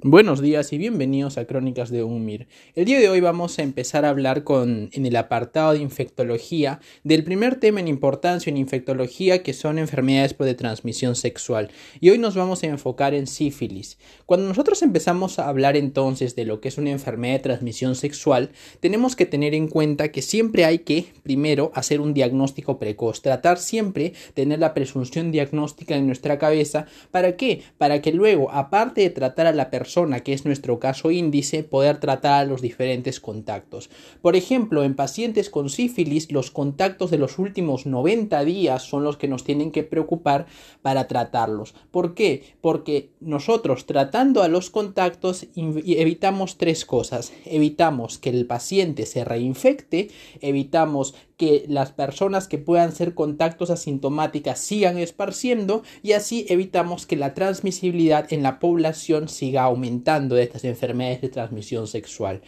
Buenos días y bienvenidos a Crónicas de UMIR. El día de hoy vamos a empezar a hablar con, en el apartado de infectología del primer tema en importancia en infectología que son enfermedades de transmisión sexual. Y hoy nos vamos a enfocar en sífilis. Cuando nosotros empezamos a hablar entonces de lo que es una enfermedad de transmisión sexual, tenemos que tener en cuenta que siempre hay que primero hacer un diagnóstico precoz, tratar siempre tener la presunción diagnóstica en nuestra cabeza. ¿Para qué? Para que luego, aparte de tratar a la persona que es nuestro caso índice, poder tratar los diferentes contactos. Por ejemplo, en pacientes con sífilis, los contactos de los últimos 90 días son los que nos tienen que preocupar para tratarlos. ¿Por qué? Porque nosotros tratando a los contactos evitamos tres cosas. Evitamos que el paciente se reinfecte, evitamos que las personas que puedan ser contactos asintomáticas sigan esparciendo y así evitamos que la transmisibilidad en la población siga aumentando de estas enfermedades de transmisión sexual.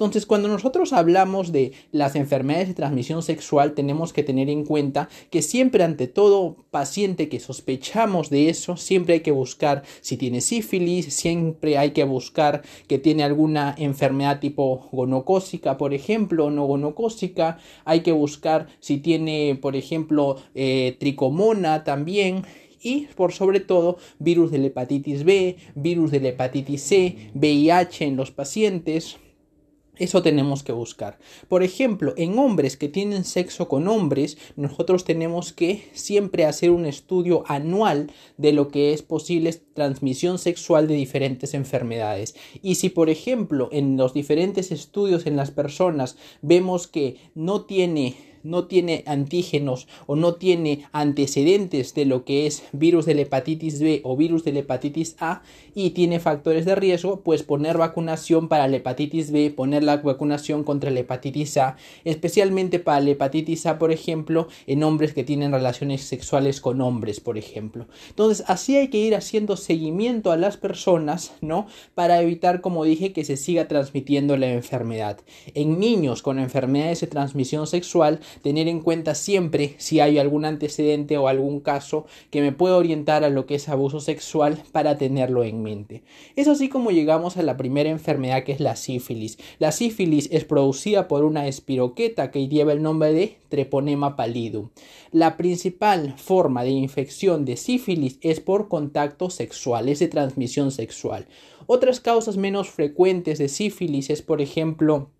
Entonces, cuando nosotros hablamos de las enfermedades de transmisión sexual, tenemos que tener en cuenta que siempre ante todo paciente que sospechamos de eso, siempre hay que buscar si tiene sífilis, siempre hay que buscar que tiene alguna enfermedad tipo gonocócica, por ejemplo, no gonocócica, hay que buscar si tiene, por ejemplo, eh, tricomona también, y por sobre todo virus de la hepatitis B, virus de la hepatitis C, VIH en los pacientes, eso tenemos que buscar. Por ejemplo, en hombres que tienen sexo con hombres, nosotros tenemos que siempre hacer un estudio anual de lo que es posible transmisión sexual de diferentes enfermedades. Y si, por ejemplo, en los diferentes estudios en las personas vemos que no tiene no tiene antígenos o no tiene antecedentes de lo que es virus de la hepatitis B o virus de la hepatitis A y tiene factores de riesgo, pues poner vacunación para la hepatitis B, poner la vacunación contra la hepatitis A, especialmente para la hepatitis A, por ejemplo, en hombres que tienen relaciones sexuales con hombres, por ejemplo. Entonces, así hay que ir haciendo seguimiento a las personas, ¿no? Para evitar, como dije, que se siga transmitiendo la enfermedad. En niños con enfermedades de transmisión sexual, tener en cuenta siempre si hay algún antecedente o algún caso que me pueda orientar a lo que es abuso sexual para tenerlo en mente. Es así como llegamos a la primera enfermedad que es la sífilis. La sífilis es producida por una espiroqueta que lleva el nombre de Treponema pallidum. La principal forma de infección de sífilis es por contacto sexual, es de transmisión sexual. Otras causas menos frecuentes de sífilis es, por ejemplo,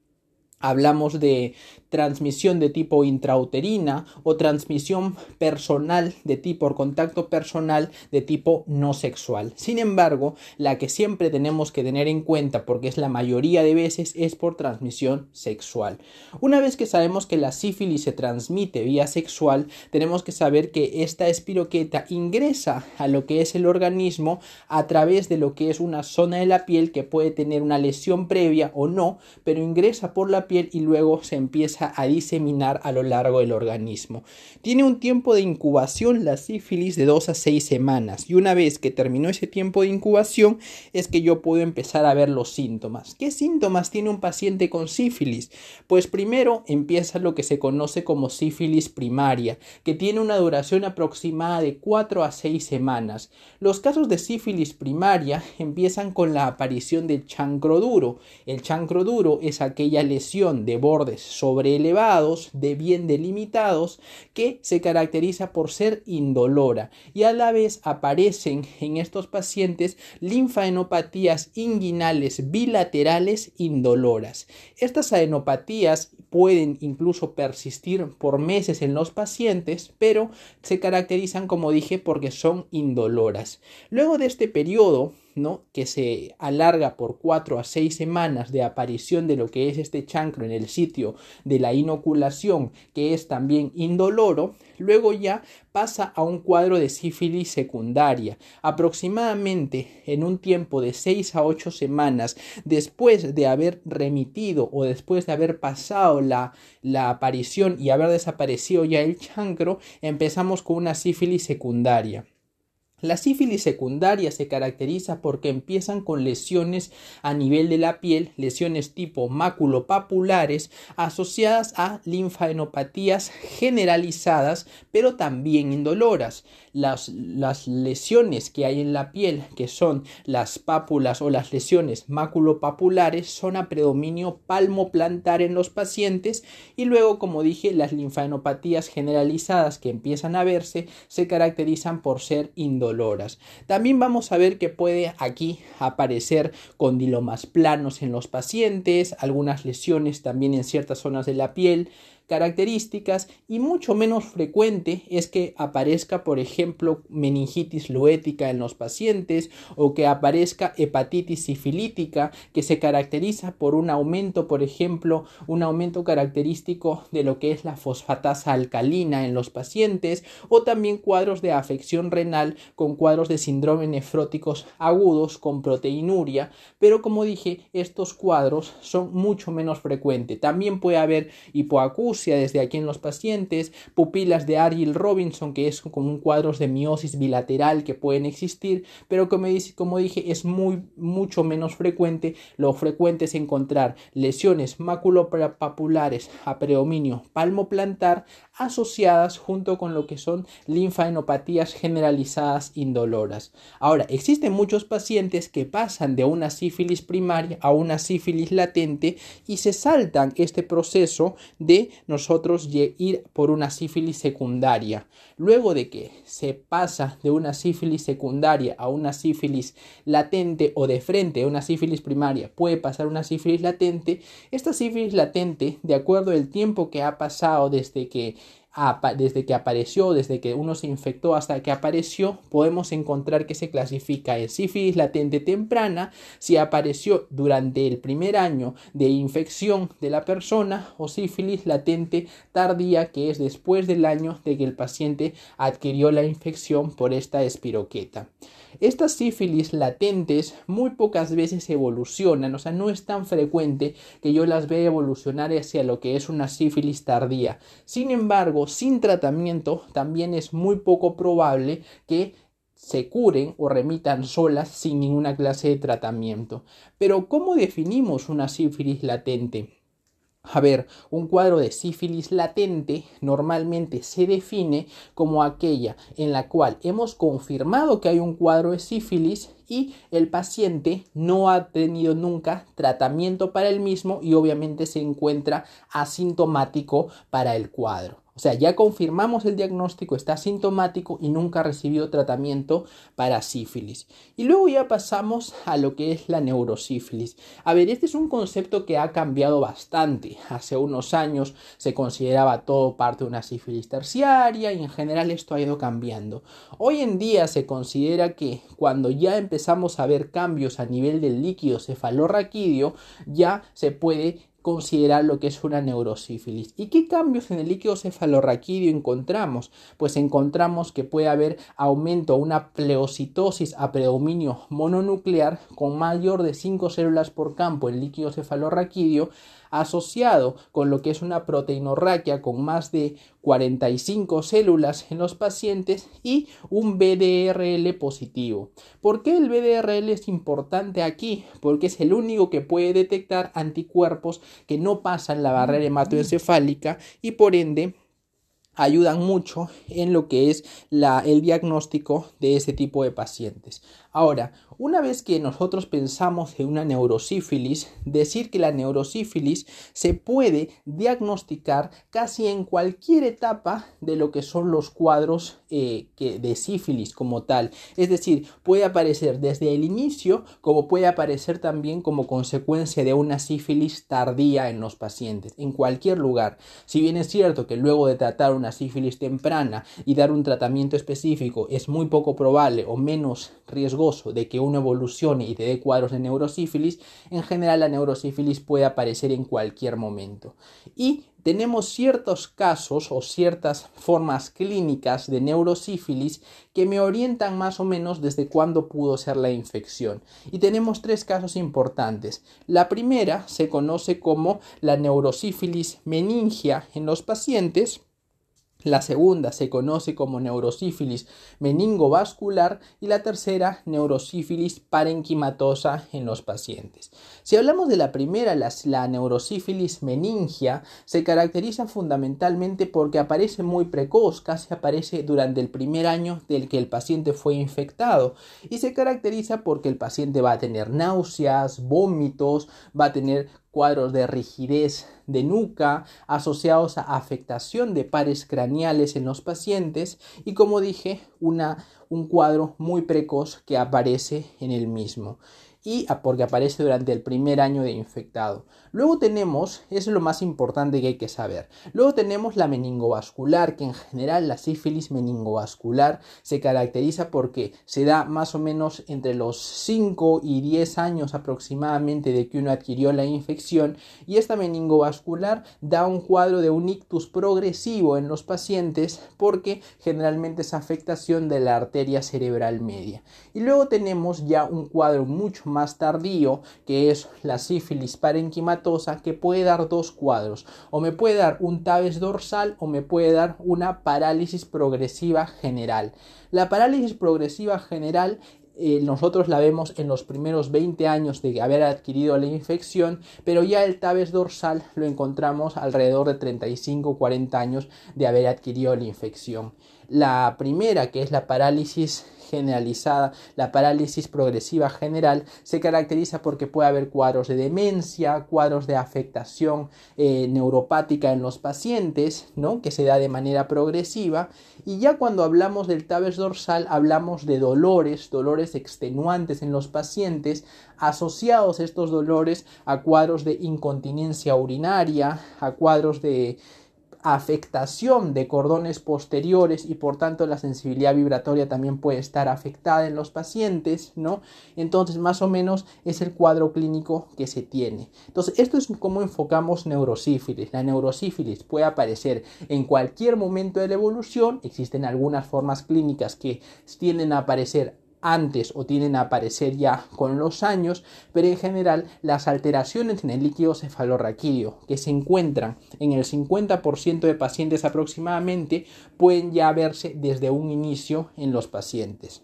Hablamos de transmisión de tipo intrauterina o transmisión personal de tipo por contacto personal de tipo no sexual. Sin embargo, la que siempre tenemos que tener en cuenta porque es la mayoría de veces es por transmisión sexual. Una vez que sabemos que la sífilis se transmite vía sexual, tenemos que saber que esta espiroqueta ingresa a lo que es el organismo a través de lo que es una zona de la piel que puede tener una lesión previa o no, pero ingresa por la piel y luego se empieza a diseminar a lo largo del organismo. Tiene un tiempo de incubación la sífilis de 2 a 6 semanas y una vez que terminó ese tiempo de incubación es que yo puedo empezar a ver los síntomas. ¿Qué síntomas tiene un paciente con sífilis? Pues primero empieza lo que se conoce como sífilis primaria, que tiene una duración aproximada de 4 a 6 semanas. Los casos de sífilis primaria empiezan con la aparición de chancro duro. El chancro duro es aquella lesión de bordes sobreelevados, de bien delimitados, que se caracteriza por ser indolora y a la vez aparecen en estos pacientes linfaenopatías inguinales bilaterales indoloras. Estas adenopatías pueden incluso persistir por meses en los pacientes, pero se caracterizan, como dije, porque son indoloras. Luego de este periodo, que se alarga por 4 a 6 semanas de aparición de lo que es este chancro en el sitio de la inoculación, que es también indoloro, luego ya pasa a un cuadro de sífilis secundaria. Aproximadamente en un tiempo de 6 a 8 semanas después de haber remitido o después de haber pasado la, la aparición y haber desaparecido ya el chancro, empezamos con una sífilis secundaria. La sífilis secundaria se caracteriza porque empiezan con lesiones a nivel de la piel, lesiones tipo maculopapulares asociadas a linfadenopatías generalizadas, pero también indoloras. Las, las, lesiones que hay en la piel, que son las pápulas o las lesiones maculopapulares, son a predominio palmoplantar en los pacientes y luego, como dije, las linfadenopatías generalizadas que empiezan a verse se caracterizan por ser indoloras también vamos a ver que puede aquí aparecer condilomas planos en los pacientes, algunas lesiones también en ciertas zonas de la piel, características y mucho menos frecuente es que aparezca, por ejemplo, meningitis luética en los pacientes o que aparezca hepatitis sifilítica que se caracteriza por un aumento, por ejemplo, un aumento característico de lo que es la fosfatasa alcalina en los pacientes o también cuadros de afección renal con cuadros de síndrome nefróticos agudos con proteinuria, pero como dije, estos cuadros son mucho menos frecuentes. También puede haber hipoacusia desde aquí en los pacientes, pupilas de Argyll Robinson, que es como un cuadros de miosis bilateral que pueden existir, pero como, como dije, es muy, mucho menos frecuente. Lo frecuente es encontrar lesiones maculopapulares a predominio palmoplantar asociadas junto con lo que son linfadenopatías generalizadas indoloras. Ahora, existen muchos pacientes que pasan de una sífilis primaria a una sífilis latente y se saltan este proceso de nosotros ir por una sífilis secundaria. Luego de que se pasa de una sífilis secundaria a una sífilis latente o de frente a una sífilis primaria puede pasar una sífilis latente, esta sífilis latente, de acuerdo al tiempo que ha pasado desde que desde que apareció, desde que uno se infectó hasta que apareció, podemos encontrar que se clasifica en sífilis latente temprana si apareció durante el primer año de infección de la persona o sífilis latente tardía que es después del año de que el paciente adquirió la infección por esta espiroqueta. Estas sífilis latentes muy pocas veces evolucionan, o sea, no es tan frecuente que yo las vea evolucionar hacia lo que es una sífilis tardía. Sin embargo, sin tratamiento también es muy poco probable que se curen o remitan solas sin ninguna clase de tratamiento. Pero ¿cómo definimos una sífilis latente? A ver, un cuadro de sífilis latente normalmente se define como aquella en la cual hemos confirmado que hay un cuadro de sífilis y el paciente no ha tenido nunca tratamiento para el mismo y obviamente se encuentra asintomático para el cuadro. O sea, ya confirmamos el diagnóstico, está sintomático y nunca ha recibido tratamiento para sífilis. Y luego ya pasamos a lo que es la neurosífilis. A ver, este es un concepto que ha cambiado bastante. Hace unos años se consideraba todo parte de una sífilis terciaria y en general esto ha ido cambiando. Hoy en día se considera que cuando ya empezamos a ver cambios a nivel del líquido cefalorraquídeo, ya se puede considerar lo que es una neurosífilis. ¿Y qué cambios en el líquido cefalorraquídeo encontramos? Pues encontramos que puede haber aumento, una pleocitosis a predominio mononuclear con mayor de 5 células por campo en líquido cefalorraquídeo asociado con lo que es una proteinorraquia con más de 45 células en los pacientes y un BDRL positivo. ¿Por qué el BDRL es importante aquí? Porque es el único que puede detectar anticuerpos que no pasan la barrera hematoencefálica y por ende ayudan mucho en lo que es el diagnóstico de ese tipo de pacientes. Ahora, una vez que nosotros pensamos en una neurosífilis, decir que la neurosífilis se puede diagnosticar casi en cualquier etapa de lo que son los cuadros eh, de sífilis como tal. Es decir, puede aparecer desde el inicio como puede aparecer también como consecuencia de una sífilis tardía en los pacientes, en cualquier lugar. Si bien es cierto que luego de tratar una sífilis temprana y dar un tratamiento específico es muy poco probable o menos riesgoso de que uno evolucione y te dé cuadros de neurosífilis, en general la neurosífilis puede aparecer en cualquier momento. Y tenemos ciertos casos o ciertas formas clínicas de neurosífilis que me orientan más o menos desde cuándo pudo ser la infección. Y tenemos tres casos importantes. La primera se conoce como la neurosífilis meningia en los pacientes La segunda se conoce como neurosífilis meningovascular y la tercera neurosífilis parenquimatosa en los pacientes. Si hablamos de la primera, la, la, neurosífilis meningia se caracteriza fundamentalmente porque aparece muy precoz, casi aparece durante el primer año del que el paciente fue infectado y se caracteriza porque el paciente va a tener náuseas, vómitos, va a tener cuadros de rigidez de nuca asociados a afectación de pares craneales en los pacientes y como dije una, un cuadro muy precoz que aparece en el mismo y porque aparece durante el primer año de infectado. Luego tenemos, es lo más importante que hay que saber, luego tenemos la meningovascular, que en general la sífilis meningovascular se caracteriza porque se da más o menos entre los 5 y 10 años aproximadamente de que uno adquirió la infección y esta meningovascular da un cuadro de un ictus progresivo en los pacientes porque generalmente es afectación de la arteria cerebral media. Y luego tenemos ya un cuadro mucho más tardío, que es la sífilis parenquimatosa, que puede dar dos cuadros, o me puede dar un tabes dorsal o me puede dar una parálisis progresiva general. La parálisis progresiva general eh, nosotros la vemos en los primeros 20 años de haber adquirido la infección, pero ya el tabes dorsal lo encontramos alrededor de 35-40 años de haber adquirido la infección. La primera, que es la parálisis generalizada, la parálisis progresiva general, se caracteriza porque puede haber cuadros de demencia, cuadros de afectación eh, neuropática en los pacientes, ¿no? que se da de manera progresiva. Y ya cuando hablamos del tabes dorsal, hablamos de dolores, dolores extenuantes en los pacientes, asociados estos dolores a cuadros de incontinencia urinaria, a cuadros de afectación de cordones posteriores y por tanto la sensibilidad vibratoria también puede estar afectada en los pacientes, ¿no? Entonces más o menos es el cuadro clínico que se tiene. Entonces esto es como enfocamos neurosífilis. La neurosífilis puede aparecer en cualquier momento de la evolución, existen algunas formas clínicas que tienden a aparecer antes o tienen a aparecer ya con los años, pero en general las alteraciones en el líquido cefalorraquídeo que se encuentran en el 50% de pacientes aproximadamente pueden ya verse desde un inicio en los pacientes.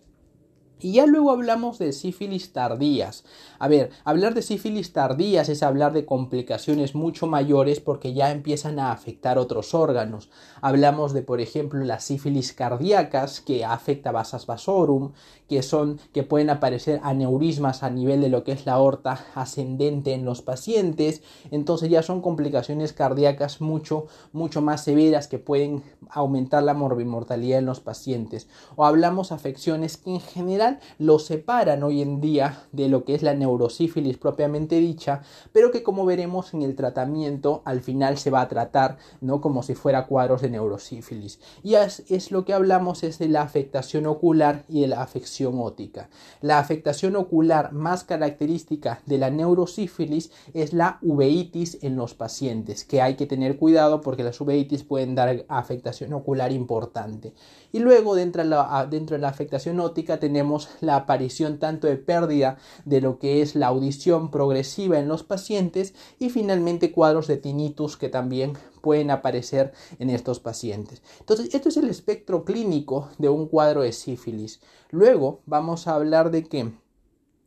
Y ya luego hablamos de sífilis tardías. A ver, hablar de sífilis tardías es hablar de complicaciones mucho mayores porque ya empiezan a afectar otros órganos. Hablamos de, por ejemplo, las sífilis cardíacas que afecta vasas vasorum, que son que pueden aparecer aneurismas a nivel de lo que es la aorta ascendente en los pacientes. Entonces ya son complicaciones cardíacas mucho mucho más severas que pueden aumentar la morbimortalidad en los pacientes. O hablamos afecciones que en general lo separan hoy en día de lo que es la neurosífilis propiamente dicha, pero que como veremos en el tratamiento al final se va a tratar no como si fuera cuadros de neurosífilis. Y es, lo que hablamos es de la afectación ocular y de la afección ótica. La afectación ocular más característica de la neurosífilis es la uveitis en los pacientes, que hay que tener cuidado porque las uveitis pueden dar afectación ocular importante. Y luego dentro de la, dentro de la afectación óptica tenemos la aparición tanto de pérdida de lo que es la audición progresiva en los pacientes y finalmente cuadros de tinnitus que también pueden aparecer en estos pacientes. Entonces, esto es el espectro clínico de un cuadro de sífilis. Luego vamos a hablar de que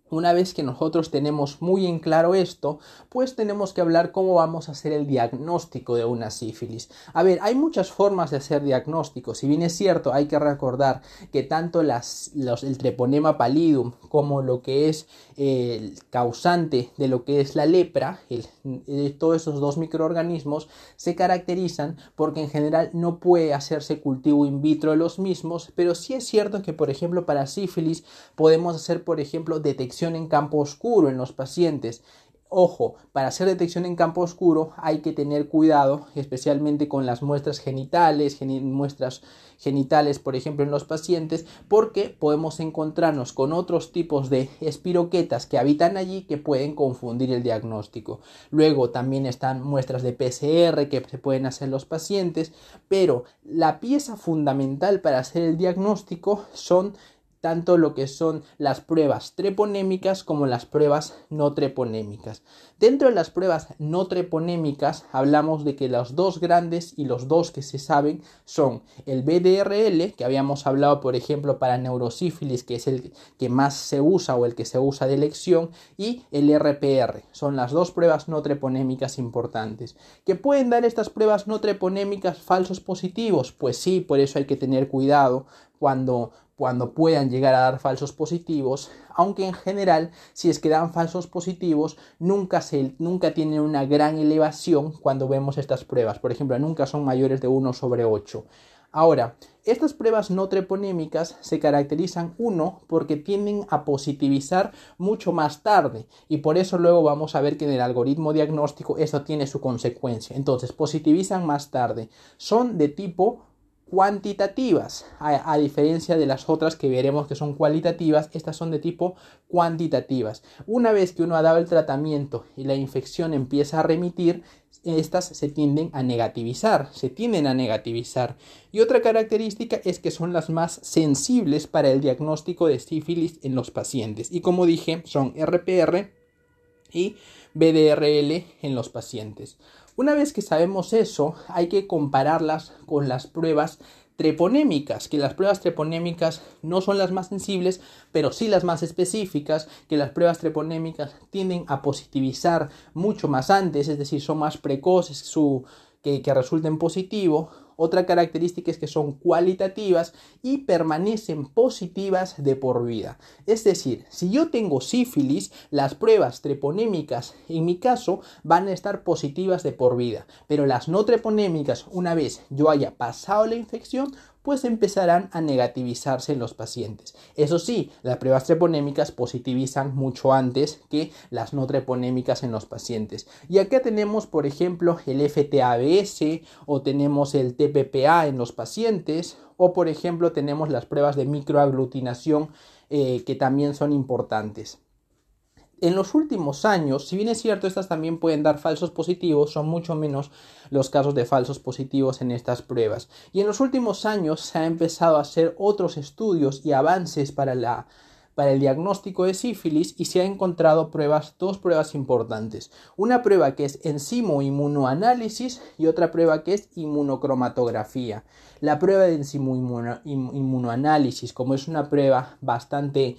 una vez que nosotros tenemos muy en claro esto, pues tenemos que hablar cómo vamos a hacer el diagnóstico de una sífilis. A ver, hay muchas formas de hacer diagnóstico. Si bien es cierto, hay que recordar que tanto las, el treponema pallidum como lo que es el causante de lo que es la lepra, todos esos dos microorganismos se caracterizan porque en general no puede hacerse cultivo in vitro de los mismos, pero sí es cierto que, por ejemplo, para sífilis podemos hacer, por ejemplo, detección en campo oscuro en los pacientes. Ojo, para hacer detección en campo oscuro hay que tener cuidado, especialmente con las muestras genitales, muestras genitales, por ejemplo, en los pacientes, porque podemos encontrarnos con otros tipos de espiroquetas que habitan allí que pueden confundir el diagnóstico. Luego también están muestras de PCR que se pueden hacer los pacientes, pero la pieza fundamental para hacer el diagnóstico son tanto lo que son las pruebas treponémicas como las pruebas no treponémicas. Dentro de las pruebas no treponémicas hablamos de que los dos grandes y los dos que se saben son el BDRL, que habíamos hablado por ejemplo para neurosífilis, que es el que más se usa o el que se usa de elección, y el RPR. Son las dos pruebas no treponémicas importantes. ¿Que pueden dar estas pruebas no treponémicas falsos positivos? Pues sí, por eso hay que tener cuidado cuando cuando puedan llegar a dar falsos positivos, aunque en general si es que dan falsos positivos nunca, se, nunca tienen una gran elevación cuando vemos estas pruebas, por ejemplo nunca son mayores de 1 sobre 8. Ahora, estas pruebas no treponémicas se caracterizan, uno, porque tienden a positivizar mucho más tarde y por eso luego vamos a ver que en el algoritmo diagnóstico eso tiene su consecuencia. Entonces, positivizan más tarde. Son de tipo cuantitativas, a, diferencia de las otras que veremos que son cualitativas, estas son de tipo cuantitativas. Una vez que uno ha dado el tratamiento y la infección empieza a remitir, estas se tienden a negativizar, se tienden a negativizar. Y otra característica es que son las más sensibles para el diagnóstico de sífilis en los pacientes. Y como dije, son RPR y BDRL en los pacientes. Una vez que sabemos eso, hay que compararlas con las pruebas treponémicas, que las pruebas treponémicas no son las más sensibles, pero sí las más específicas, que las pruebas treponémicas tienden a positivizar mucho más antes, es decir, son más precoces su, que, que resulten positivo, otra característica es que son cualitativas y permanecen positivas de por vida. Es decir, si yo tengo sífilis, las pruebas treponémicas en mi caso van a estar positivas de por vida, pero las no treponémicas una vez yo haya pasado la infección pues empezarán a negativizarse en los pacientes. Eso sí, las pruebas treponémicas positivizan mucho antes que las no treponémicas en los pacientes. Y acá tenemos, por ejemplo, el FTABS o tenemos el TPPA en los pacientes o, por ejemplo, tenemos las pruebas de microaglutinación eh, que también son importantes en los últimos años, si bien es cierto, estas también pueden dar falsos positivos, son mucho menos los casos de falsos positivos en estas pruebas. Y en los últimos años se ha empezado a hacer otros estudios y avances para, la, para el diagnóstico de sífilis y se han encontrado pruebas, dos pruebas importantes. Una prueba que es enzimo inmunoanálisis y otra prueba que es inmunocromatografía. La prueba de enzimo inmunoanálisis, como es una prueba bastante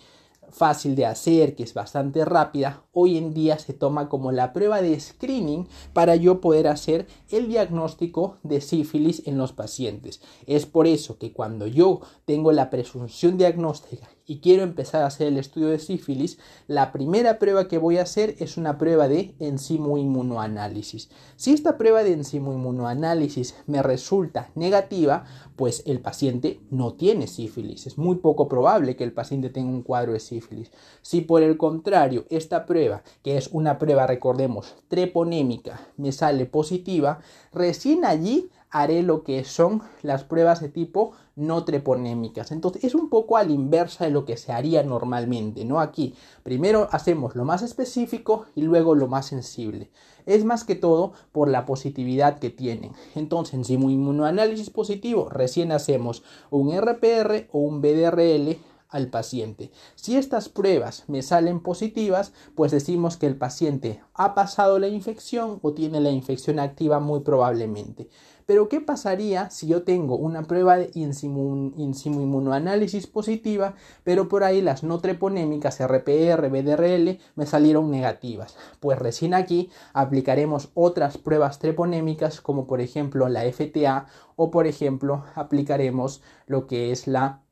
fácil de hacer, que es bastante rápida, hoy en día se toma como la prueba de screening para yo poder hacer el diagnóstico de sífilis en los pacientes. Es por eso que cuando yo tengo la presunción diagnóstica y quiero empezar a hacer el estudio de sífilis, la primera prueba que voy a hacer es una prueba de enzimo inmunoanálisis. Si esta prueba de enzimo inmunoanálisis me resulta negativa, pues el paciente no tiene sífilis. Es muy poco probable que el paciente tenga un cuadro de sífilis. Si por el contrario esta prueba, que es una prueba, recordemos, treponémica, me sale positiva, recién allí haré lo que son las pruebas de tipo no treponémicas. Entonces es un poco a la inversa de lo que se haría normalmente, ¿no? Aquí primero hacemos lo más específico y luego lo más sensible. Es más que todo por la positividad que tienen. Entonces, si un inmunoanálisis positivo, recién hacemos un RPR o un BDRL al paciente. Si estas pruebas me salen positivas, pues decimos que el paciente ha pasado la infección o tiene la infección activa muy probablemente. Pero ¿qué pasaría si yo tengo una prueba de inmunoanálisis positiva, pero por ahí las no treponémicas RPR, BDRL me salieron negativas? Pues recién aquí aplicaremos otras pruebas treponémicas como por ejemplo la FTA o por ejemplo aplicaremos lo que es la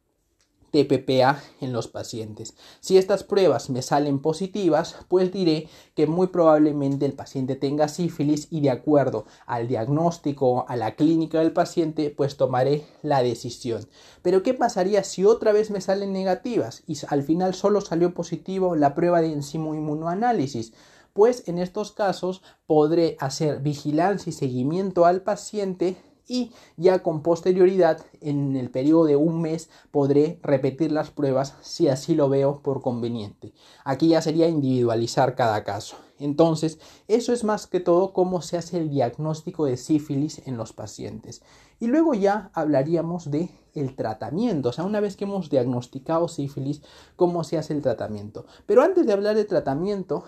TPPA en los pacientes. Si estas pruebas me salen positivas, pues diré que muy probablemente el paciente tenga sífilis y de acuerdo al diagnóstico, a la clínica del paciente, pues tomaré la decisión. Pero ¿qué pasaría si otra vez me salen negativas y al final solo salió positivo la prueba de enzimo inmunoanálisis? Pues en estos casos podré hacer vigilancia y seguimiento al paciente y ya con posterioridad en el periodo de un mes podré repetir las pruebas si así lo veo por conveniente. Aquí ya sería individualizar cada caso. Entonces, eso es más que todo cómo se hace el diagnóstico de sífilis en los pacientes. Y luego ya hablaríamos de el tratamiento, o sea, una vez que hemos diagnosticado sífilis, cómo se hace el tratamiento. Pero antes de hablar de tratamiento,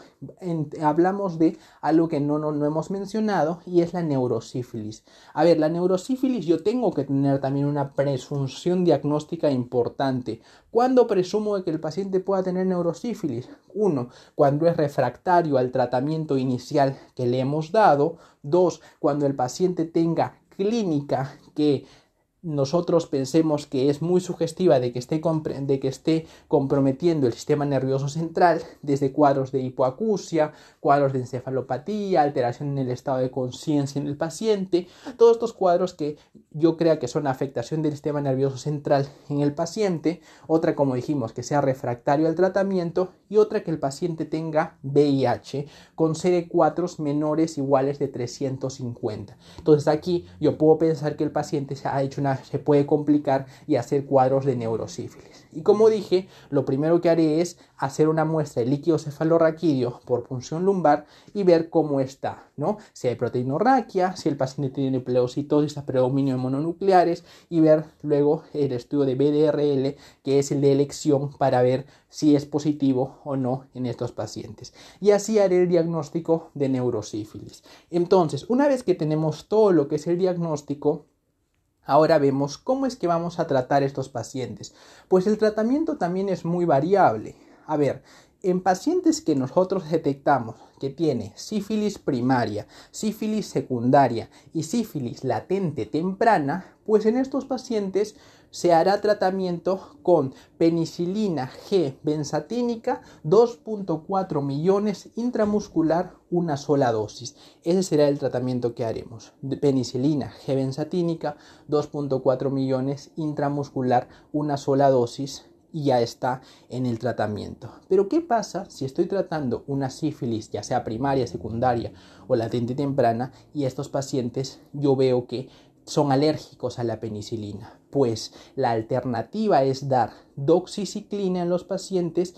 hablamos de algo que no, no, no hemos mencionado y es la neurosífilis. A ver, la neurosífilis yo tengo que tener también una presunción diagnóstica importante. ¿Cuándo presumo que el paciente pueda tener neurosífilis? Uno, cuando es refractario al tratamiento inicial que le hemos dado. Dos, cuando el paciente tenga clínica que nosotros pensemos que es muy sugestiva de que, esté de que esté comprometiendo el sistema nervioso central, desde cuadros de hipoacusia, cuadros de encefalopatía, alteración en el estado de conciencia en el paciente, todos estos cuadros que yo creo que son afectación del sistema nervioso central en el paciente, otra como dijimos que sea refractario al tratamiento y otra que el paciente tenga VIH con CD4 menores iguales de 350. Entonces aquí yo puedo pensar que el paciente se ha hecho una se puede complicar y hacer cuadros de neurosífilis. Y como dije, lo primero que haré es hacer una muestra de líquido cefalorraquídeo por punción lumbar y ver cómo está, ¿no? Si hay proteinorraquia, si el paciente tiene pleocitosis a predominio de mononucleares y ver luego el estudio de BDRL, que es el de elección para ver si es positivo o no en estos pacientes. Y así haré el diagnóstico de neurosífilis. Entonces, una vez que tenemos todo lo que es el diagnóstico, Ahora vemos cómo es que vamos a tratar estos pacientes. Pues el tratamiento también es muy variable. A ver, en pacientes que nosotros detectamos que tiene sífilis primaria, sífilis secundaria y sífilis latente temprana, pues en estos pacientes se hará tratamiento con penicilina G benzatínica 2.4 millones intramuscular una sola dosis. Ese será el tratamiento que haremos. Penicilina G benzatínica 2.4 millones intramuscular una sola dosis y ya está en el tratamiento. Pero ¿qué pasa si estoy tratando una sífilis, ya sea primaria, secundaria o latente temprana, y estos pacientes yo veo que son alérgicos a la penicilina? Pues la alternativa es dar doxiciclina en los pacientes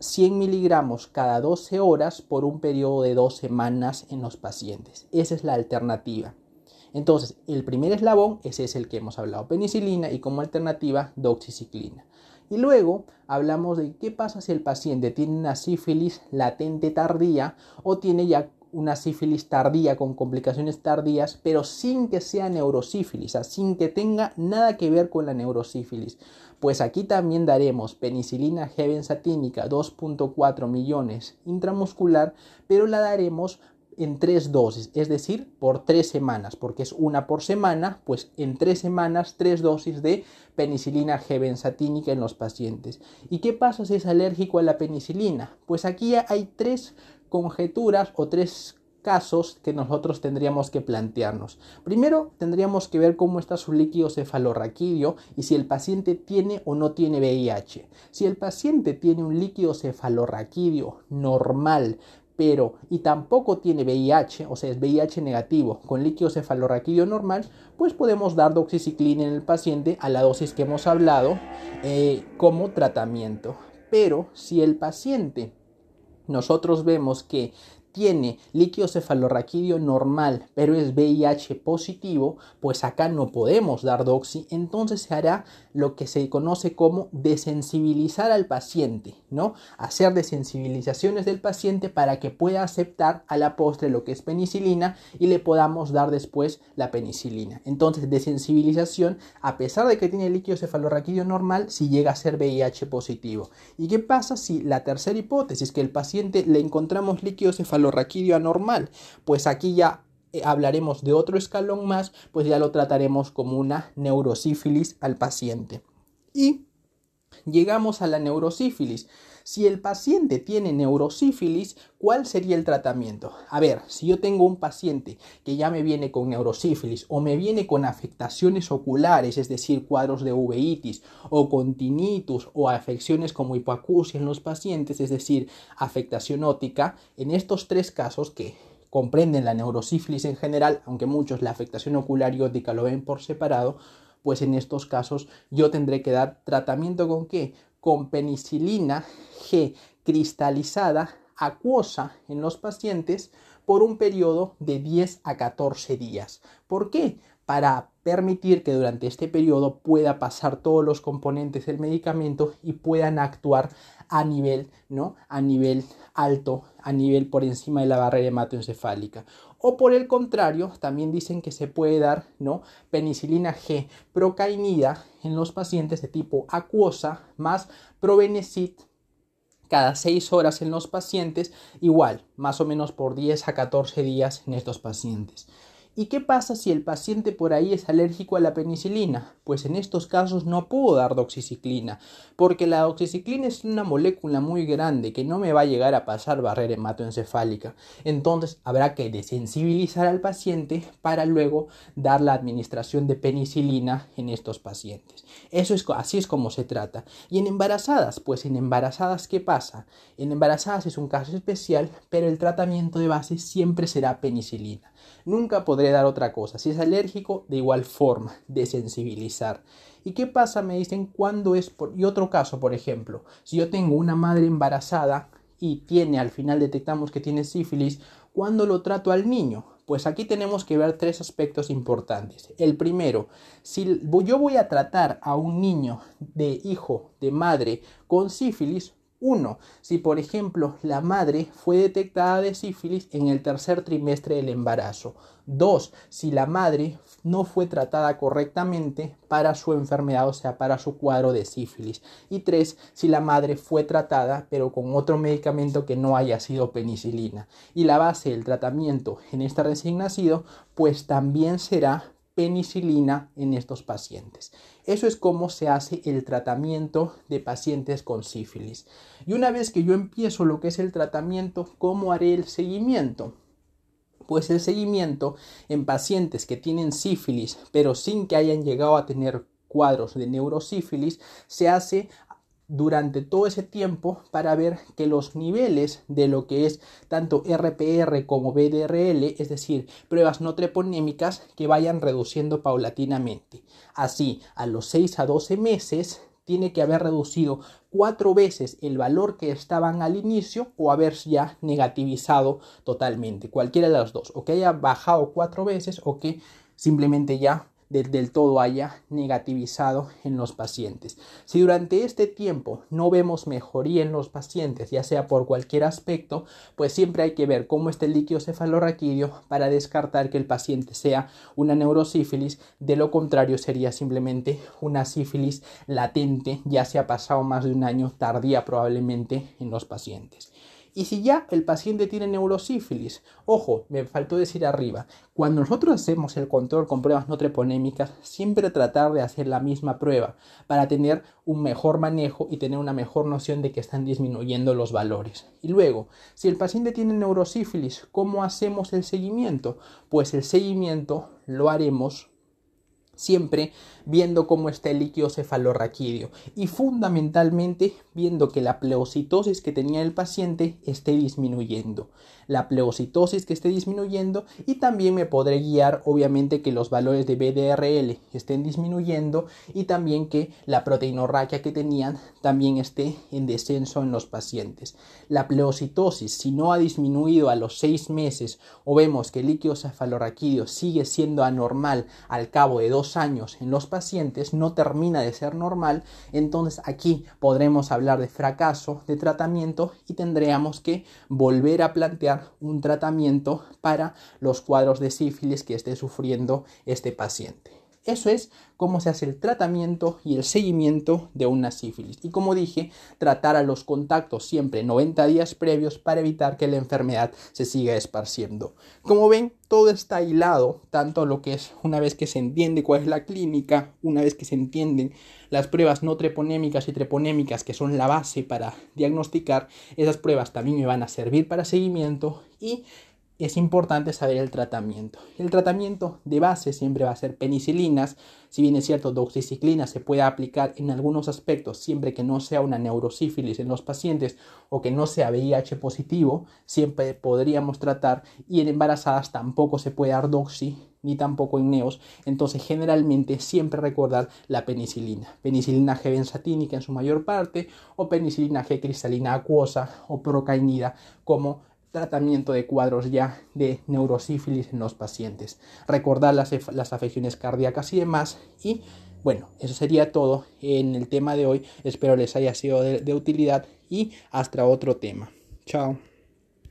100 miligramos cada 12 horas por un periodo de dos semanas en los pacientes. Esa es la alternativa. Entonces, el primer eslabón, ese es el que hemos hablado, penicilina y como alternativa doxiciclina. Y luego hablamos de qué pasa si el paciente tiene una sífilis latente tardía o tiene ya una sífilis tardía con complicaciones tardías, pero sin que sea neurosífilis, sin que tenga nada que ver con la neurosífilis. Pues aquí también daremos penicilina G benzatínica 2.4 millones intramuscular, pero la daremos en tres dosis, es decir, por tres semanas, porque es una por semana, pues en tres semanas tres dosis de penicilina G benzatínica en los pacientes. ¿Y qué pasa si es alérgico a la penicilina? Pues aquí hay tres conjeturas o tres casos que nosotros tendríamos que plantearnos. Primero, tendríamos que ver cómo está su líquido cefalorraquídeo y si el paciente tiene o no tiene VIH. Si el paciente tiene un líquido cefalorraquídeo normal, pero y tampoco tiene VIH, o sea, es VIH negativo con líquido cefalorraquídeo normal, pues podemos dar doxiciclina en el paciente a la dosis que hemos hablado eh, como tratamiento. Pero si el paciente nosotros vemos que tiene líquido cefalorraquídeo normal, pero es VIH positivo, pues acá no podemos dar doxi, entonces se hará lo que se conoce como desensibilizar al paciente, ¿no? Hacer desensibilizaciones del paciente para que pueda aceptar a la postre lo que es penicilina y le podamos dar después la penicilina. Entonces, desensibilización, a pesar de que tiene líquido cefalorraquídeo normal, si llega a ser VIH positivo. ¿Y qué pasa si la tercera hipótesis, que el paciente le encontramos líquido cefalorraquídeo raquídeo anormal, pues aquí ya eh, hablaremos de otro escalón más, pues ya lo trataremos como una neurosífilis al paciente. Y llegamos a la neurosífilis. Si el paciente tiene neurosífilis, ¿cuál sería el tratamiento? A ver, si yo tengo un paciente que ya me viene con neurosífilis o me viene con afectaciones oculares, es decir, cuadros de uveitis o con tinnitus o afecciones como hipoacusia en los pacientes, es decir, afectación óptica, en estos tres casos que comprenden la neurosífilis en general, aunque muchos la afectación ocular y óptica lo ven por separado, pues en estos casos yo tendré que dar tratamiento con qué? Con penicilina G cristalizada acuosa en los pacientes por un periodo de 10 a 14 días. ¿Por qué? para permitir que durante este periodo pueda pasar todos los componentes del medicamento y puedan actuar a nivel, ¿no? A nivel alto, a nivel por encima de la barrera hematoencefálica. O por el contrario, también dicen que se puede dar, ¿no? Penicilina G procainida en los pacientes de tipo acuosa más probenecid cada 6 horas en los pacientes, igual, más o menos por 10 a 14 días en estos pacientes. ¿Y qué pasa si el paciente por ahí es alérgico a la penicilina? Pues en estos casos no puedo dar doxiciclina, porque la doxiciclina es una molécula muy grande que no me va a llegar a pasar barrera hematoencefálica. Entonces habrá que desensibilizar al paciente para luego dar la administración de penicilina en estos pacientes. Eso es así es como se trata. Y en embarazadas, pues en embarazadas ¿qué pasa? En embarazadas es un caso especial, pero el tratamiento de base siempre será penicilina. Nunca podré dar otra cosa. Si es alérgico, de igual forma, desensibilizar. ¿Y qué pasa? Me dicen cuando es... Y otro caso, por ejemplo, si yo tengo una madre embarazada y tiene, al final detectamos que tiene sífilis, ¿cuándo lo trato al niño? Pues aquí tenemos que ver tres aspectos importantes. El primero, si yo voy a tratar a un niño de hijo de madre con sífilis, 1. Si por ejemplo la madre fue detectada de sífilis en el tercer trimestre del embarazo. 2. Si la madre no fue tratada correctamente para su enfermedad, o sea, para su cuadro de sífilis. Y 3. Si la madre fue tratada pero con otro medicamento que no haya sido penicilina. Y la base del tratamiento en este recién nacido pues también será penicilina en estos pacientes. Eso es cómo se hace el tratamiento de pacientes con sífilis. Y una vez que yo empiezo lo que es el tratamiento, ¿cómo haré el seguimiento? Pues el seguimiento en pacientes que tienen sífilis, pero sin que hayan llegado a tener cuadros de neurosífilis, se hace durante todo ese tiempo para ver que los niveles de lo que es tanto RPR como BDRL, es decir, pruebas no treponémicas, que vayan reduciendo paulatinamente. Así, a los 6 a 12 meses tiene que haber reducido cuatro veces el valor que estaban al inicio o haber ya negativizado totalmente, cualquiera de las dos, o que haya bajado cuatro veces o que simplemente ya del, todo haya negativizado en los pacientes. Si durante este tiempo no vemos mejoría en los pacientes, ya sea por cualquier aspecto, pues siempre hay que ver cómo está el líquido cefalorraquídeo para descartar que el paciente sea una neurosífilis, de lo contrario sería simplemente una sífilis latente, ya se ha pasado más de un año tardía probablemente en los pacientes. Y si ya el paciente tiene neurosífilis, ojo, me faltó decir arriba, cuando nosotros hacemos el control con pruebas no treponémicas, siempre tratar de hacer la misma prueba para tener un mejor manejo y tener una mejor noción de que están disminuyendo los valores. Y luego, si el paciente tiene neurosífilis, ¿cómo hacemos el seguimiento? Pues el seguimiento lo haremos siempre viendo cómo está el líquido cefalorraquídeo y fundamentalmente viendo que la pleocitosis que tenía el paciente esté disminuyendo. La pleocitosis que esté disminuyendo y también me podré guiar obviamente que los valores de BDRL estén disminuyendo y también que la proteinorraquia que tenían también esté en descenso en los pacientes. La pleocitosis si no ha disminuido a los seis meses o vemos que el líquido cefalorraquídeo sigue siendo anormal al cabo de dos años en los pacientes no termina de ser normal, entonces aquí podremos hablar de fracaso de tratamiento y tendríamos que volver a plantear un tratamiento para los cuadros de sífilis que esté sufriendo este paciente. Eso es cómo se hace el tratamiento y el seguimiento de una sífilis. Y como dije, tratar a los contactos siempre 90 días previos para evitar que la enfermedad se siga esparciendo. Como ven, todo está hilado, tanto lo que es una vez que se entiende cuál es la clínica, una vez que se entienden las pruebas no treponémicas y treponémicas que son la base para diagnosticar, esas pruebas también me van a servir para seguimiento y es importante saber el tratamiento. El tratamiento de base siempre va a ser penicilinas, si bien es cierto, doxiciclina se puede aplicar en algunos aspectos siempre que no sea una neurosífilis en los pacientes o que no sea VIH positivo, siempre podríamos tratar. Y en embarazadas tampoco se puede dar doxi ni tampoco en neos, entonces generalmente siempre recordar la penicilina, penicilina G benzatínica en su mayor parte o penicilina G cristalina acuosa o procainida como tratamiento de cuadros ya de neurosífilis en los pacientes. Recordar las, las afecciones cardíacas y demás. Y bueno, eso sería todo en el tema de hoy. Espero les haya sido de, de utilidad y hasta otro tema. Chao.